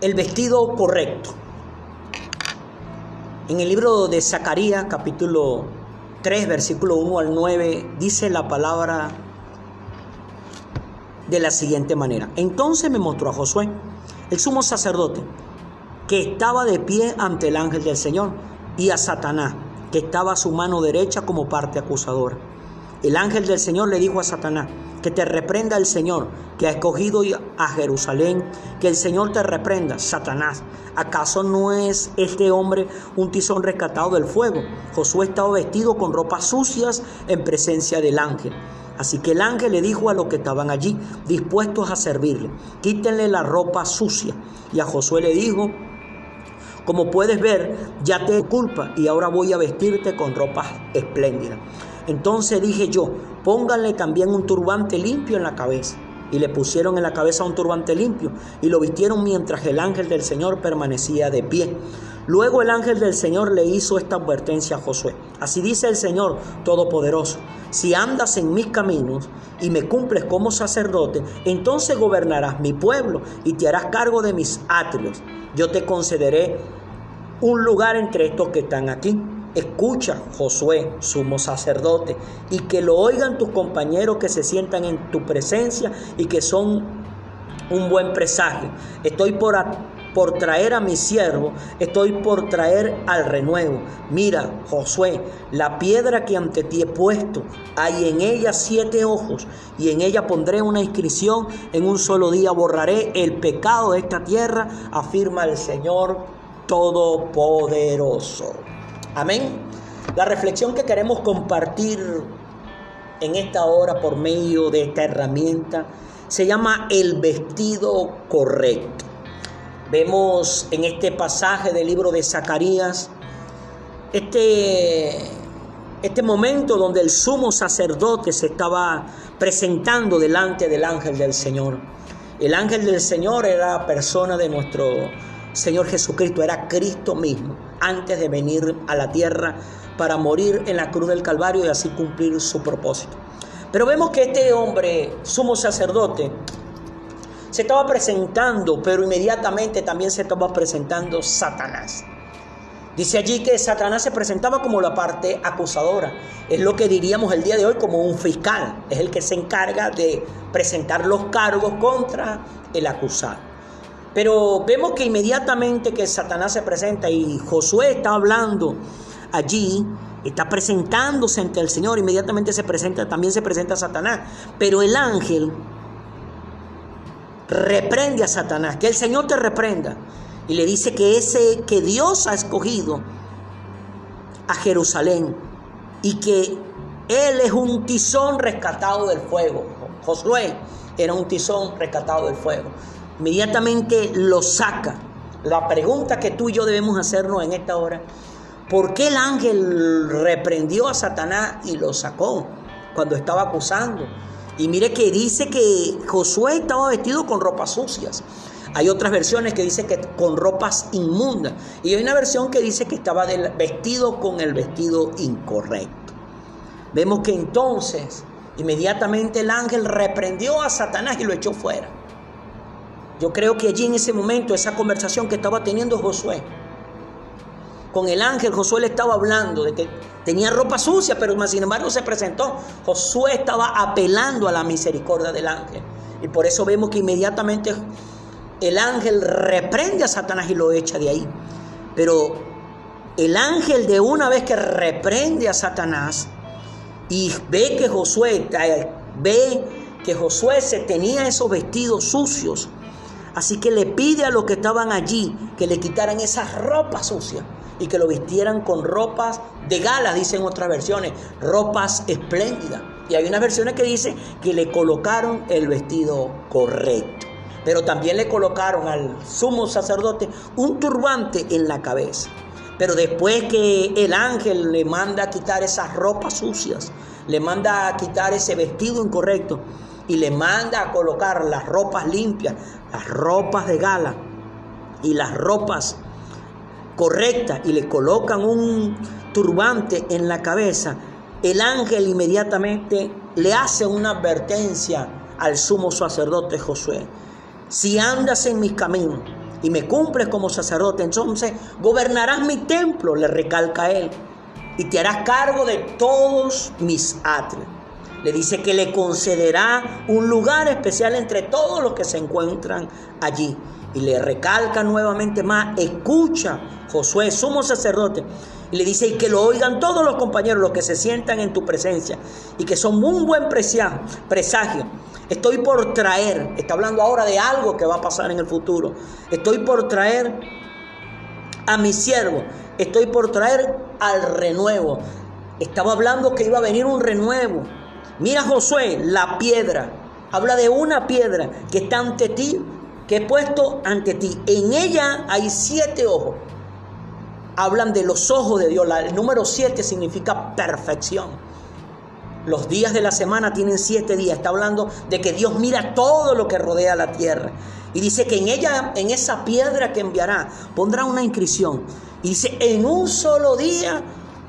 el vestido correcto. En el libro de Zacarías, capítulo 3, versículo 1 al 9, dice la palabra de la siguiente manera. Entonces me mostró a Josué, el sumo sacerdote, que estaba de pie ante el ángel del Señor, y a Satanás, que estaba a su mano derecha como parte acusadora. El ángel del Señor le dijo a Satanás, que te reprenda el Señor, que ha escogido a Jerusalén, que el Señor te reprenda, Satanás. ¿Acaso no es este hombre un tizón rescatado del fuego? Josué estaba vestido con ropas sucias en presencia del ángel. Así que el ángel le dijo a los que estaban allí, dispuestos a servirle, quítenle la ropa sucia. Y a Josué le dijo, como puedes ver, ya te culpa y ahora voy a vestirte con ropas espléndidas. Entonces dije yo, pónganle también un turbante limpio en la cabeza. Y le pusieron en la cabeza un turbante limpio y lo vistieron mientras el ángel del Señor permanecía de pie. Luego el ángel del Señor le hizo esta advertencia a Josué. Así dice el Señor Todopoderoso, si andas en mis caminos y me cumples como sacerdote, entonces gobernarás mi pueblo y te harás cargo de mis atrios. Yo te concederé un lugar entre estos que están aquí Escucha, Josué, sumo sacerdote, y que lo oigan tus compañeros que se sientan en tu presencia y que son un buen presagio. Estoy por, por traer a mi siervo, estoy por traer al renuevo. Mira, Josué, la piedra que ante ti he puesto, hay en ella siete ojos, y en ella pondré una inscripción, en un solo día borraré el pecado de esta tierra, afirma el Señor Todopoderoso. Amén. La reflexión que queremos compartir en esta hora por medio de esta herramienta se llama el vestido correcto. Vemos en este pasaje del libro de Zacarías este, este momento donde el sumo sacerdote se estaba presentando delante del ángel del Señor. El ángel del Señor era persona de nuestro Señor Jesucristo, era Cristo mismo, antes de venir a la tierra para morir en la cruz del Calvario y así cumplir su propósito. Pero vemos que este hombre, sumo sacerdote, se estaba presentando, pero inmediatamente también se estaba presentando Satanás. Dice allí que Satanás se presentaba como la parte acusadora. Es lo que diríamos el día de hoy como un fiscal. Es el que se encarga de presentar los cargos contra el acusado. Pero vemos que inmediatamente que Satanás se presenta y Josué está hablando allí, está presentándose ante el Señor, inmediatamente se presenta, también se presenta Satanás. Pero el ángel reprende a Satanás, que el Señor te reprenda. Y le dice que ese que Dios ha escogido a Jerusalén y que él es un tizón rescatado del fuego. Josué era un tizón rescatado del fuego inmediatamente lo saca. La pregunta que tú y yo debemos hacernos en esta hora, ¿por qué el ángel reprendió a Satanás y lo sacó cuando estaba acusando? Y mire que dice que Josué estaba vestido con ropas sucias. Hay otras versiones que dicen que con ropas inmundas. Y hay una versión que dice que estaba vestido con el vestido incorrecto. Vemos que entonces inmediatamente el ángel reprendió a Satanás y lo echó fuera. Yo creo que allí en ese momento, esa conversación que estaba teniendo Josué, con el ángel, Josué le estaba hablando de que tenía ropa sucia, pero sin embargo se presentó. Josué estaba apelando a la misericordia del ángel. Y por eso vemos que inmediatamente el ángel reprende a Satanás y lo echa de ahí. Pero el ángel de una vez que reprende a Satanás y ve que Josué, ve que Josué se tenía esos vestidos sucios, Así que le pide a los que estaban allí que le quitaran esas ropas sucias y que lo vistieran con ropas de gala, dicen otras versiones, ropas espléndidas. Y hay unas versiones que dicen que le colocaron el vestido correcto. Pero también le colocaron al sumo sacerdote un turbante en la cabeza. Pero después que el ángel le manda a quitar esas ropas sucias, le manda a quitar ese vestido incorrecto, y le manda a colocar las ropas limpias, las ropas de gala y las ropas correctas y le colocan un turbante en la cabeza, el ángel inmediatamente le hace una advertencia al sumo sacerdote Josué. Si andas en mis caminos y me cumples como sacerdote, entonces gobernarás mi templo, le recalca él, y te harás cargo de todos mis atrios. Le dice que le concederá un lugar especial entre todos los que se encuentran allí. Y le recalca nuevamente más, escucha, Josué, sumo sacerdote. Y le dice, y que lo oigan todos los compañeros, los que se sientan en tu presencia, y que son un buen presagio. Estoy por traer, está hablando ahora de algo que va a pasar en el futuro. Estoy por traer a mi siervo, estoy por traer al renuevo. Estaba hablando que iba a venir un renuevo. Mira Josué, la piedra. Habla de una piedra que está ante ti, que he puesto ante ti. En ella hay siete ojos. Hablan de los ojos de Dios. El número siete significa perfección. Los días de la semana tienen siete días. Está hablando de que Dios mira todo lo que rodea la tierra. Y dice que en ella, en esa piedra que enviará, pondrá una inscripción. Y dice, en un solo día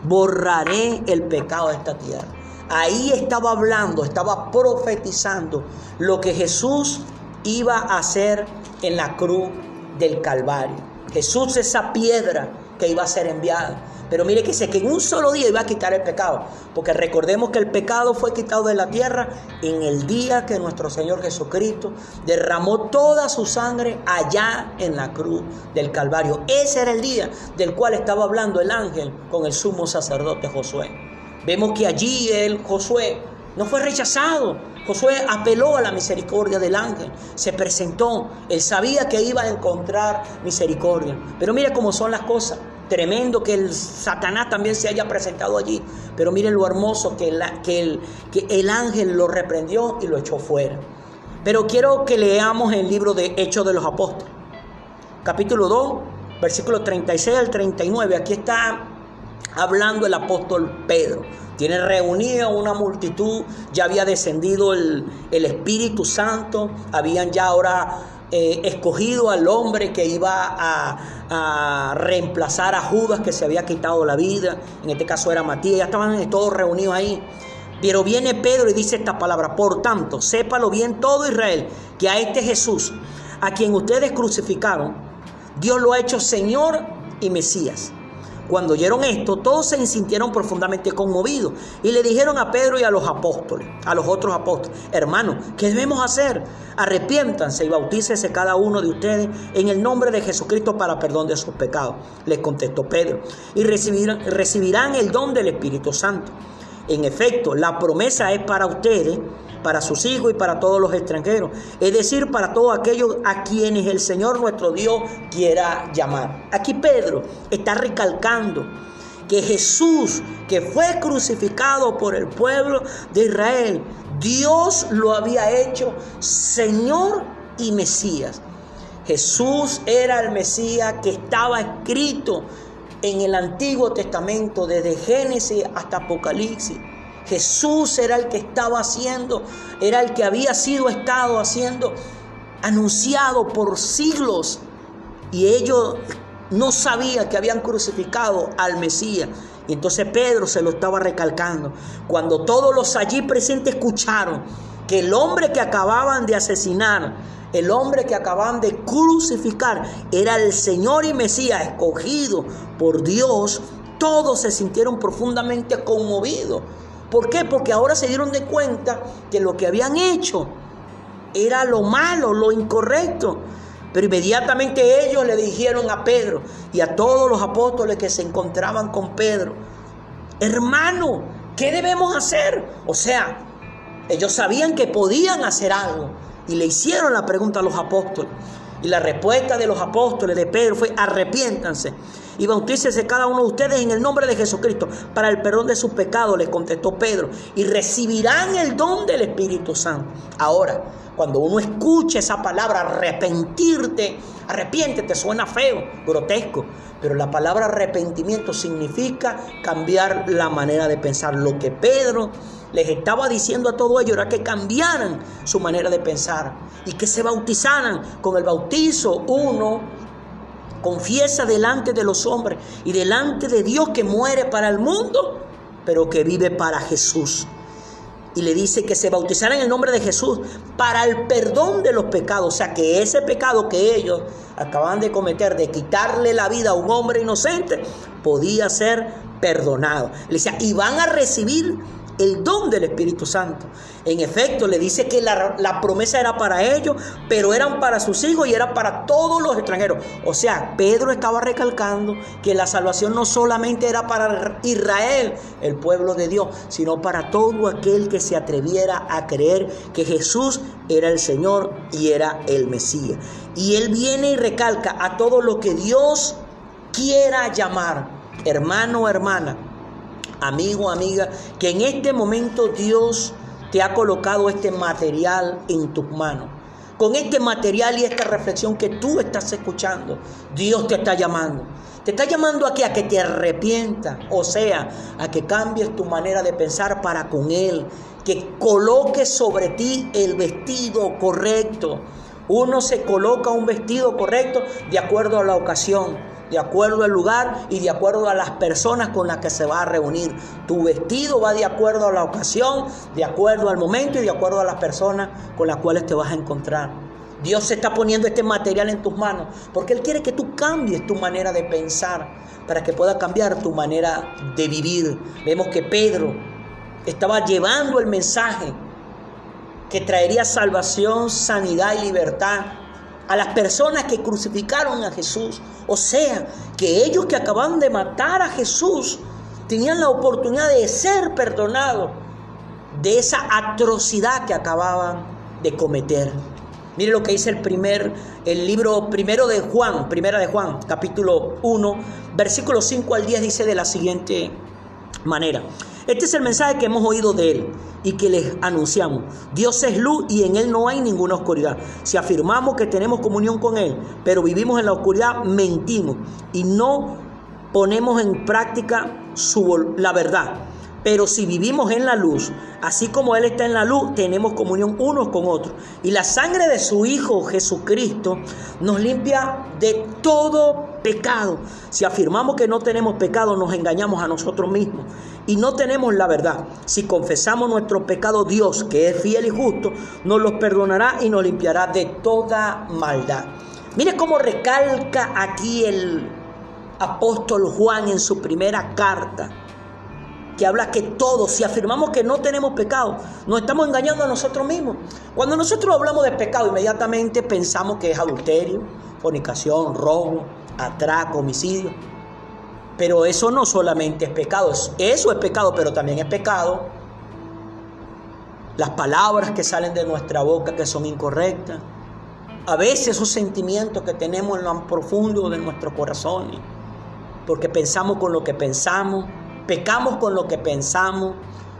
borraré el pecado de esta tierra. Ahí estaba hablando, estaba profetizando lo que Jesús iba a hacer en la cruz del Calvario. Jesús esa piedra que iba a ser enviada. Pero mire que sé que en un solo día iba a quitar el pecado. Porque recordemos que el pecado fue quitado de la tierra en el día que nuestro Señor Jesucristo derramó toda su sangre allá en la cruz del Calvario. Ese era el día del cual estaba hablando el ángel con el sumo sacerdote Josué. Vemos que allí el Josué no fue rechazado. Josué apeló a la misericordia del ángel, se presentó, él sabía que iba a encontrar misericordia. Pero mire cómo son las cosas. Tremendo que el Satanás también se haya presentado allí. Pero miren lo hermoso que, que, el, que el ángel lo reprendió y lo echó fuera. Pero quiero que leamos el libro de Hechos de los Apóstoles. Capítulo 2, versículo 36 al 39. Aquí está hablando el apóstol Pedro. Tiene reunida una multitud, ya había descendido el, el Espíritu Santo, habían ya ahora eh, escogido al hombre que iba a, reemplazar a Judas que se había quitado la vida, en este caso era Matías, ya estaban todos reunidos ahí. Pero viene Pedro y dice esta palabra, por tanto, sépalo bien todo Israel, que a este Jesús, a quien ustedes crucificaron, Dios lo ha hecho Señor y Mesías. Cuando oyeron esto, todos se sintieron profundamente conmovidos y le dijeron a Pedro y a los apóstoles, a los otros apóstoles, hermanos, ¿qué debemos hacer? Arrepiéntanse y bautícese cada uno de ustedes en el nombre de Jesucristo para perdón de sus pecados. Les contestó Pedro, y recibirán, recibirán el don del Espíritu Santo. En efecto, la promesa es para ustedes para sus hijos y para todos los extranjeros, es decir, para todos aquellos a quienes el Señor nuestro Dios quiera llamar. Aquí Pedro está recalcando que Jesús, que fue crucificado por el pueblo de Israel, Dios lo había hecho Señor y Mesías. Jesús era el Mesías que estaba escrito en el Antiguo Testamento, desde Génesis hasta Apocalipsis. Jesús era el que estaba haciendo, era el que había sido estado haciendo, anunciado por siglos. Y ellos no sabían que habían crucificado al Mesías. Y entonces Pedro se lo estaba recalcando. Cuando todos los allí presentes escucharon que el hombre que acababan de asesinar, el hombre que acababan de crucificar, era el Señor y Mesías escogido por Dios, todos se sintieron profundamente conmovidos. ¿Por qué? Porque ahora se dieron de cuenta que lo que habían hecho era lo malo, lo incorrecto. Pero inmediatamente ellos le dijeron a Pedro y a todos los apóstoles que se encontraban con Pedro, hermano, ¿qué debemos hacer? O sea, ellos sabían que podían hacer algo y le hicieron la pregunta a los apóstoles. Y la respuesta de los apóstoles de Pedro fue, arrepiéntanse y bautícese cada uno de ustedes en el nombre de Jesucristo para el perdón de sus pecados, les contestó Pedro, y recibirán el don del Espíritu Santo. Ahora, cuando uno escucha esa palabra, arrepentirte, arrepiéntete, suena feo, grotesco, pero la palabra arrepentimiento significa cambiar la manera de pensar. Lo que Pedro les estaba diciendo a todo ello era que cambiaran su manera de pensar y que se bautizaran con el bautizo uno confiesa delante de los hombres y delante de Dios que muere para el mundo, pero que vive para Jesús. y le dice que se bautizara en el nombre de Jesús para el perdón de los pecados. O sea, que ese pecado que ellos acaban de cometer, de quitarle la vida a un hombre inocente, podía ser perdonado. Le decía, y van a recibir el don del Espíritu Santo. En efecto, le dice que la, promesa era para ellos, pero eran para sus hijos y era para todos los extranjeros. O sea, Pedro estaba recalcando que la salvación no solamente era para Israel, el pueblo de Dios, sino para todo aquel que se atreviera a creer que Jesús era el Señor y era el Mesías. Y él viene y recalca a todo lo que Dios quiera llamar, hermano o hermana amigo, amiga, que en este momento Dios te ha colocado este material en tus manos. Con este material y esta reflexión que tú estás escuchando, Dios te está llamando. Te está llamando aquí a que te arrepientas, o sea, a que cambies tu manera de pensar para con Él, que coloques sobre ti el vestido correcto. Uno se coloca un vestido correcto de acuerdo a la ocasión de acuerdo al lugar y de acuerdo a las personas con las que se va a reunir. Tu vestido va de acuerdo a la ocasión, de acuerdo al momento y de acuerdo a las personas con las cuales te vas a encontrar. Dios se está poniendo este material en tus manos porque Él quiere que tú cambies tu manera de pensar para que pueda cambiar tu manera de vivir. Vemos que Pedro estaba llevando el mensaje que traería salvación, sanidad y libertad a las personas que crucificaron a Jesús. O sea, que ellos que acaban de matar a Jesús tenían la oportunidad de ser perdonados de esa atrocidad que acababan de cometer. Mire lo que dice el primer el libro primero de Juan, primera de Juan, capítulo 1, versículo 5 al 10 dice de la siguiente manera: este es el mensaje que hemos oído de Él y que les anunciamos. Dios es luz y en Él no hay ninguna oscuridad. Si afirmamos que tenemos comunión con Él, pero vivimos en la oscuridad, mentimos y no ponemos en práctica la verdad. Pero si vivimos en la luz, así como Él está en la luz, tenemos comunión unos con otros. Y la sangre de su Hijo Jesucristo nos limpia de todo pecado. Si afirmamos que no tenemos pecado, nos engañamos a nosotros mismos y no tenemos la verdad. Si confesamos nuestro pecado, Dios, que es fiel y justo, nos los perdonará y nos limpiará de toda maldad. Mire cómo recalca aquí el apóstol Juan en su primera carta que habla que todos, si afirmamos que no tenemos pecado, nos estamos engañando a nosotros mismos. Cuando nosotros hablamos de pecado, inmediatamente pensamos que es adulterio, fornicación, robo, atraco, homicidio. Pero eso no solamente es pecado, eso es pecado, pero también es pecado. Las palabras que salen de nuestra boca que son incorrectas. A veces esos sentimientos que tenemos en lo profundo de nuestro corazón. Porque pensamos con lo que pensamos, Pecamos con lo que pensamos,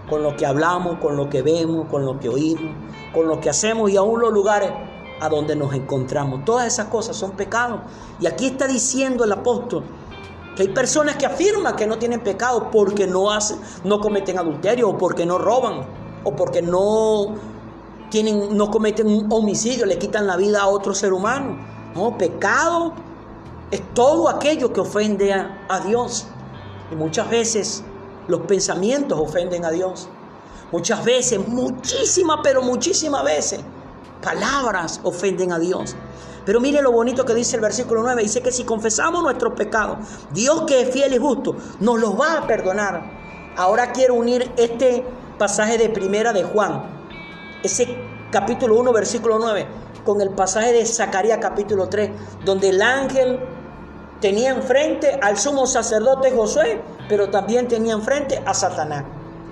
con lo que hablamos, con lo que vemos, con lo que oímos, con lo que hacemos y aún los lugares a donde nos encontramos. Todas esas cosas son pecados. Y aquí está diciendo el apóstol hay personas que afirman que no tienen pecado porque no hacen, no cometen adulterio o porque no roban o porque no tienen, no cometen un homicidio, le quitan la vida a otro ser humano. No, pecado es todo aquello que ofende a Dios. Y muchas veces los pensamientos ofenden a Dios. Muchas veces, muchísimas, pero muchísimas veces, palabras ofenden a Dios. Pero mire lo bonito que dice el versículo 9. Dice que si confesamos nuestros pecados, Dios que es fiel y justo, nos los va a perdonar. Ahora quiero unir este pasaje de primera de Juan, ese capítulo 1, versículo 9, con el pasaje de Zacarías capítulo 3, donde el ángel tenía enfrente al sumo sacerdote Josué, pero también tenía enfrente a Satanás.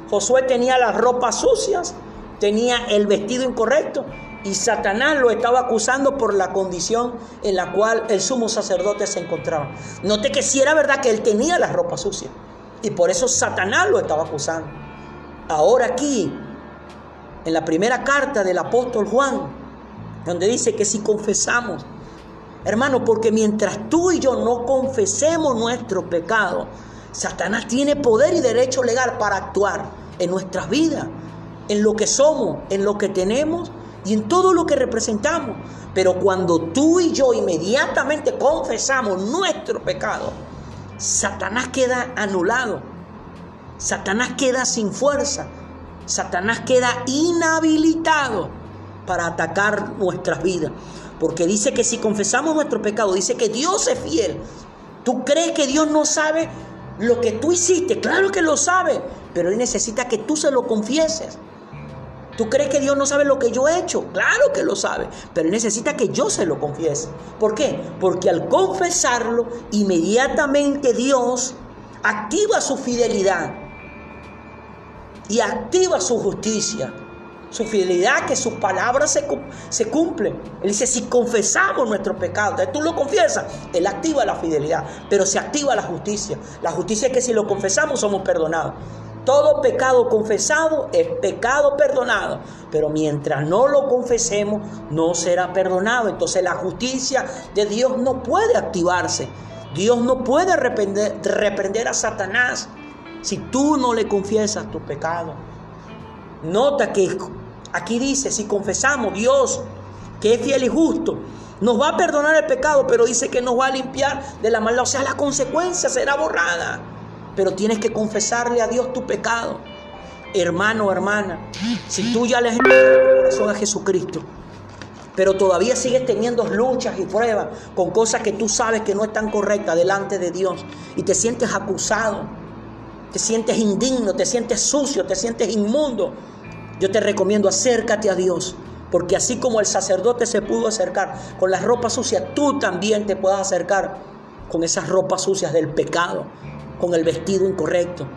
Josué tenía las ropas sucias, tenía el vestido incorrecto y Satanás lo estaba acusando por la condición en la cual el sumo sacerdote se encontraba. Note que si era verdad que él tenía las ropas sucias y por eso Satanás lo estaba acusando. Ahora aquí, en la primera carta del apóstol Juan, donde dice que si confesamos Hermano, porque mientras tú y yo no confesemos nuestro pecado, Satanás tiene poder y derecho legal para actuar en nuestras vidas, en lo que somos, en lo que tenemos y en todo lo que representamos. Pero cuando tú y yo inmediatamente confesamos nuestro pecado, Satanás queda anulado. Satanás queda sin fuerza. Satanás queda inhabilitado para atacar nuestras vidas. Porque dice que si confesamos nuestro pecado, dice que Dios es fiel. ¿Tú crees que Dios no sabe lo que tú hiciste? Claro que lo sabe, pero Él necesita que tú se lo confieses. ¿Tú crees que Dios no sabe lo que yo he hecho? Claro que lo sabe, pero necesita que yo se lo confiese. ¿Por qué? Porque al confesarlo, inmediatamente Dios activa su fidelidad y activa su justicia. Su fidelidad, que sus palabras se, se cumplen. Él dice, si confesamos nuestro pecado, entonces tú lo confiesas, Él activa la fidelidad, pero se activa la justicia. La justicia es que si lo confesamos somos perdonados. Todo pecado confesado es pecado perdonado, pero mientras no lo confesemos no será perdonado. Entonces la justicia de Dios no puede activarse. Dios no puede reprender, reprender a Satanás si tú no le confiesas tu pecado. Nota que aquí dice, si confesamos Dios, que es fiel y justo, nos va a perdonar el pecado, pero dice que nos va a limpiar de la maldad. O sea, la consecuencia será borrada pero tienes que confesarle a Dios tu pecado. Hermano, hermana, si tú ya le has entregado tu corazón a Jesucristo, pero todavía sigues teniendo luchas y pruebas con cosas que tú sabes que no están correctas delante de Dios y te sientes acusado, te sientes indigno, te sientes sucio, te sientes inmundo, yo te recomiendo acércate a Dios. Porque así como el sacerdote se pudo acercar con las ropas sucias, tú también te puedas acercar con esas ropas sucias del pecado, con el vestido incorrecto.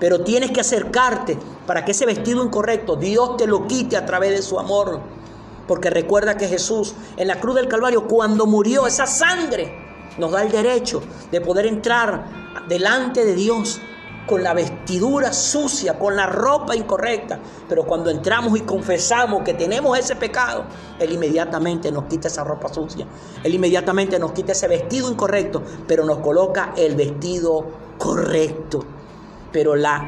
Pero tienes que acercarte para que ese vestido incorrecto Dios te lo quite a través de su amor. Porque recuerda que Jesús en la cruz del Calvario, cuando murió, esa sangre nos da el derecho de poder entrar delante de Dios con la vestidura sucia, con la ropa incorrecta. Pero cuando entramos y confesamos que tenemos ese pecado, Él inmediatamente nos quita esa ropa sucia. Él inmediatamente nos quita ese vestido incorrecto, pero nos coloca el vestido correcto. Pero la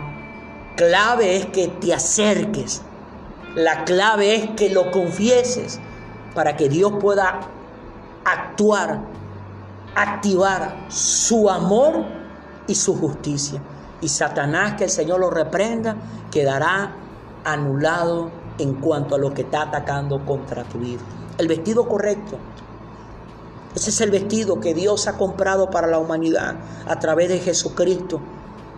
clave es que te acerques. La clave es que lo confieses para que Dios pueda actuar, activar su amor y su justicia. Y Satanás, que el Señor lo reprenda, quedará anulado en cuanto a lo que está atacando contra tu vida. El vestido correcto. Ese es el vestido que Dios ha comprado para la humanidad a través de Jesucristo,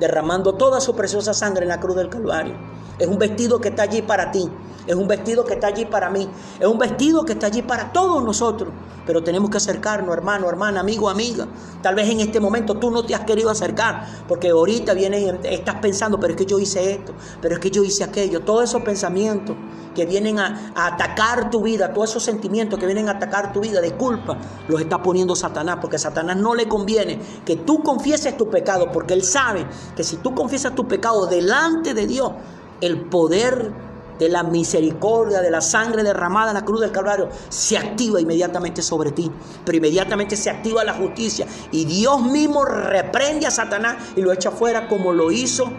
derramando toda su preciosa sangre en la cruz del Calvario. Es un vestido que está allí para ti. Es un vestido que está allí para mí. Es un vestido que está allí para todos nosotros. Pero tenemos que acercarnos, hermano, hermana, amigo, amiga. Tal vez en este momento tú no te has querido acercar. Porque ahorita vienes y estás pensando, pero es que yo hice esto, pero es que yo hice aquello. Todos esos pensamientos que vienen a, a atacar tu vida, todos esos sentimientos que vienen a atacar tu vida de culpa, los está poniendo Satanás. Porque a Satanás no le conviene que tú confieses tu pecado. Porque él sabe que si tú confiesas tu pecado delante de Dios, el poder de la misericordia, de la sangre derramada en la cruz del Calvario, se activa inmediatamente sobre ti. Pero inmediatamente se activa la justicia. Y Dios mismo reprende a Satanás y lo echa fuera como lo hizo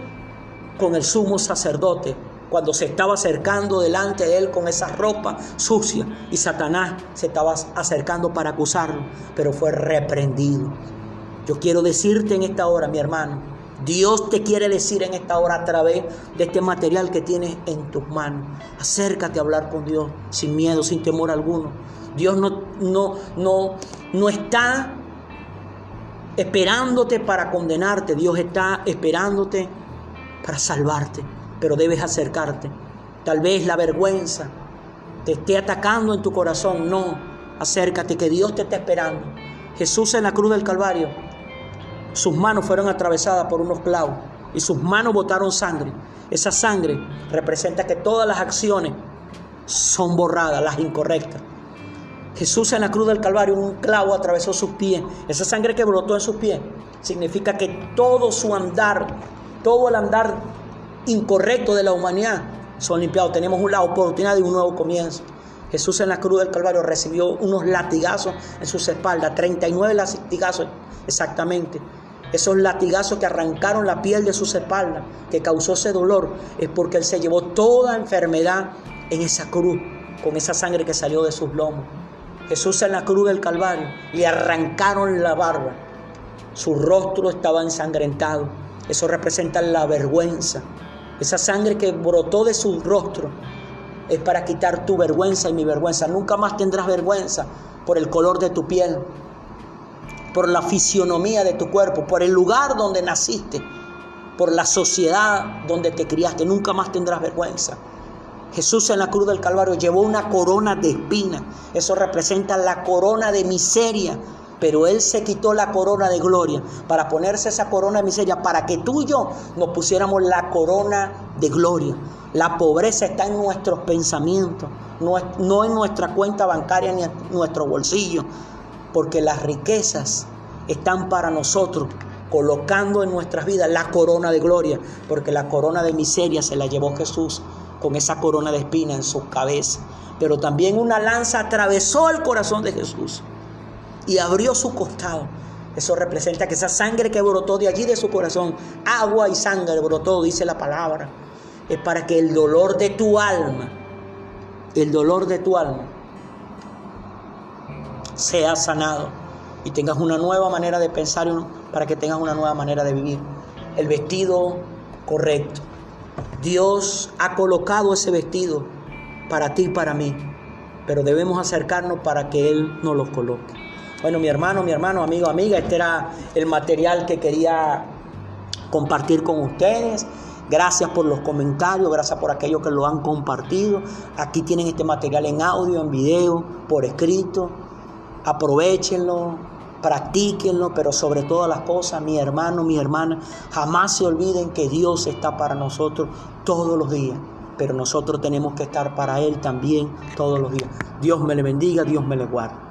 con el sumo sacerdote. Cuando se estaba acercando delante de él con esa ropa sucia y Satanás se estaba acercando para acusarlo, pero fue reprendido. Yo quiero decirte en esta hora, mi hermano, Dios te quiere decir en esta hora a través de este material que tienes en tus manos. Acércate a hablar con Dios sin miedo, sin temor alguno. Dios no, no, no, no está esperándote para condenarte. Dios está esperándote para salvarte. Pero debes acercarte. Tal vez la vergüenza te esté atacando en tu corazón. No, acércate que Dios te está esperando. Jesús en la cruz del Calvario sus manos fueron atravesadas por unos clavos y sus manos botaron sangre. Esa sangre representa que todas las acciones son borradas, las incorrectas. Jesús en la cruz del Calvario, un clavo atravesó sus pies. Esa sangre que brotó en sus pies significa que todo su andar, todo el andar incorrecto de la humanidad son limpiados. Tenemos la oportunidad de un nuevo comienzo. Jesús en la cruz del Calvario recibió unos latigazos en sus espaldas, 39 latigazos exactamente. Esos latigazos que arrancaron la piel de sus espaldas, que causó ese dolor, es porque Él se llevó toda enfermedad en esa cruz, con esa sangre que salió de sus lomos. Jesús en la cruz del Calvario le arrancaron la barba. Su rostro estaba ensangrentado. Eso representa la vergüenza. Esa sangre que brotó de su rostro es para quitar tu vergüenza y mi vergüenza. Nunca más tendrás vergüenza por el color de tu piel, por la fisionomía de tu cuerpo, por el lugar donde naciste, por la sociedad donde te criaste. Nunca más tendrás vergüenza. Jesús en la cruz del Calvario llevó una corona de espina. Eso representa la corona de miseria. Pero Él se quitó la corona de gloria para ponerse esa corona de miseria, para que tú y yo nos pusiéramos la corona de gloria. La pobreza está en nuestros pensamientos, no, en nuestra cuenta bancaria ni en nuestro bolsillo, porque las riquezas están para nosotros, colocando en nuestras vidas la corona de gloria, porque la corona de miseria se la llevó Jesús con esa corona de espina en su cabeza. Pero también una lanza atravesó el corazón de Jesús y abrió su costado. Eso representa que esa sangre que brotó de allí de su corazón, agua y sangre brotó, dice la palabra, es para que el dolor de tu alma, el dolor de tu alma, sea sanado y tengas una nueva manera de pensar para que tengas una nueva manera de vivir. El vestido correcto. Dios ha colocado ese vestido para ti y para mí, pero debemos acercarnos para que Él nos lo coloque. Bueno, mi hermano, mi hermano, amigo, amiga, este era el material que quería compartir con ustedes. Gracias por los comentarios, gracias por aquellos que lo han compartido. Aquí tienen este material en audio, en video, por escrito. Aprovechenlo, practíquenlo, pero sobre todas las cosas, mi hermano, mi hermana, jamás se olviden que Dios está para nosotros todos los días, pero nosotros tenemos que estar para Él también todos los días. Dios me le bendiga, Dios me le guarde.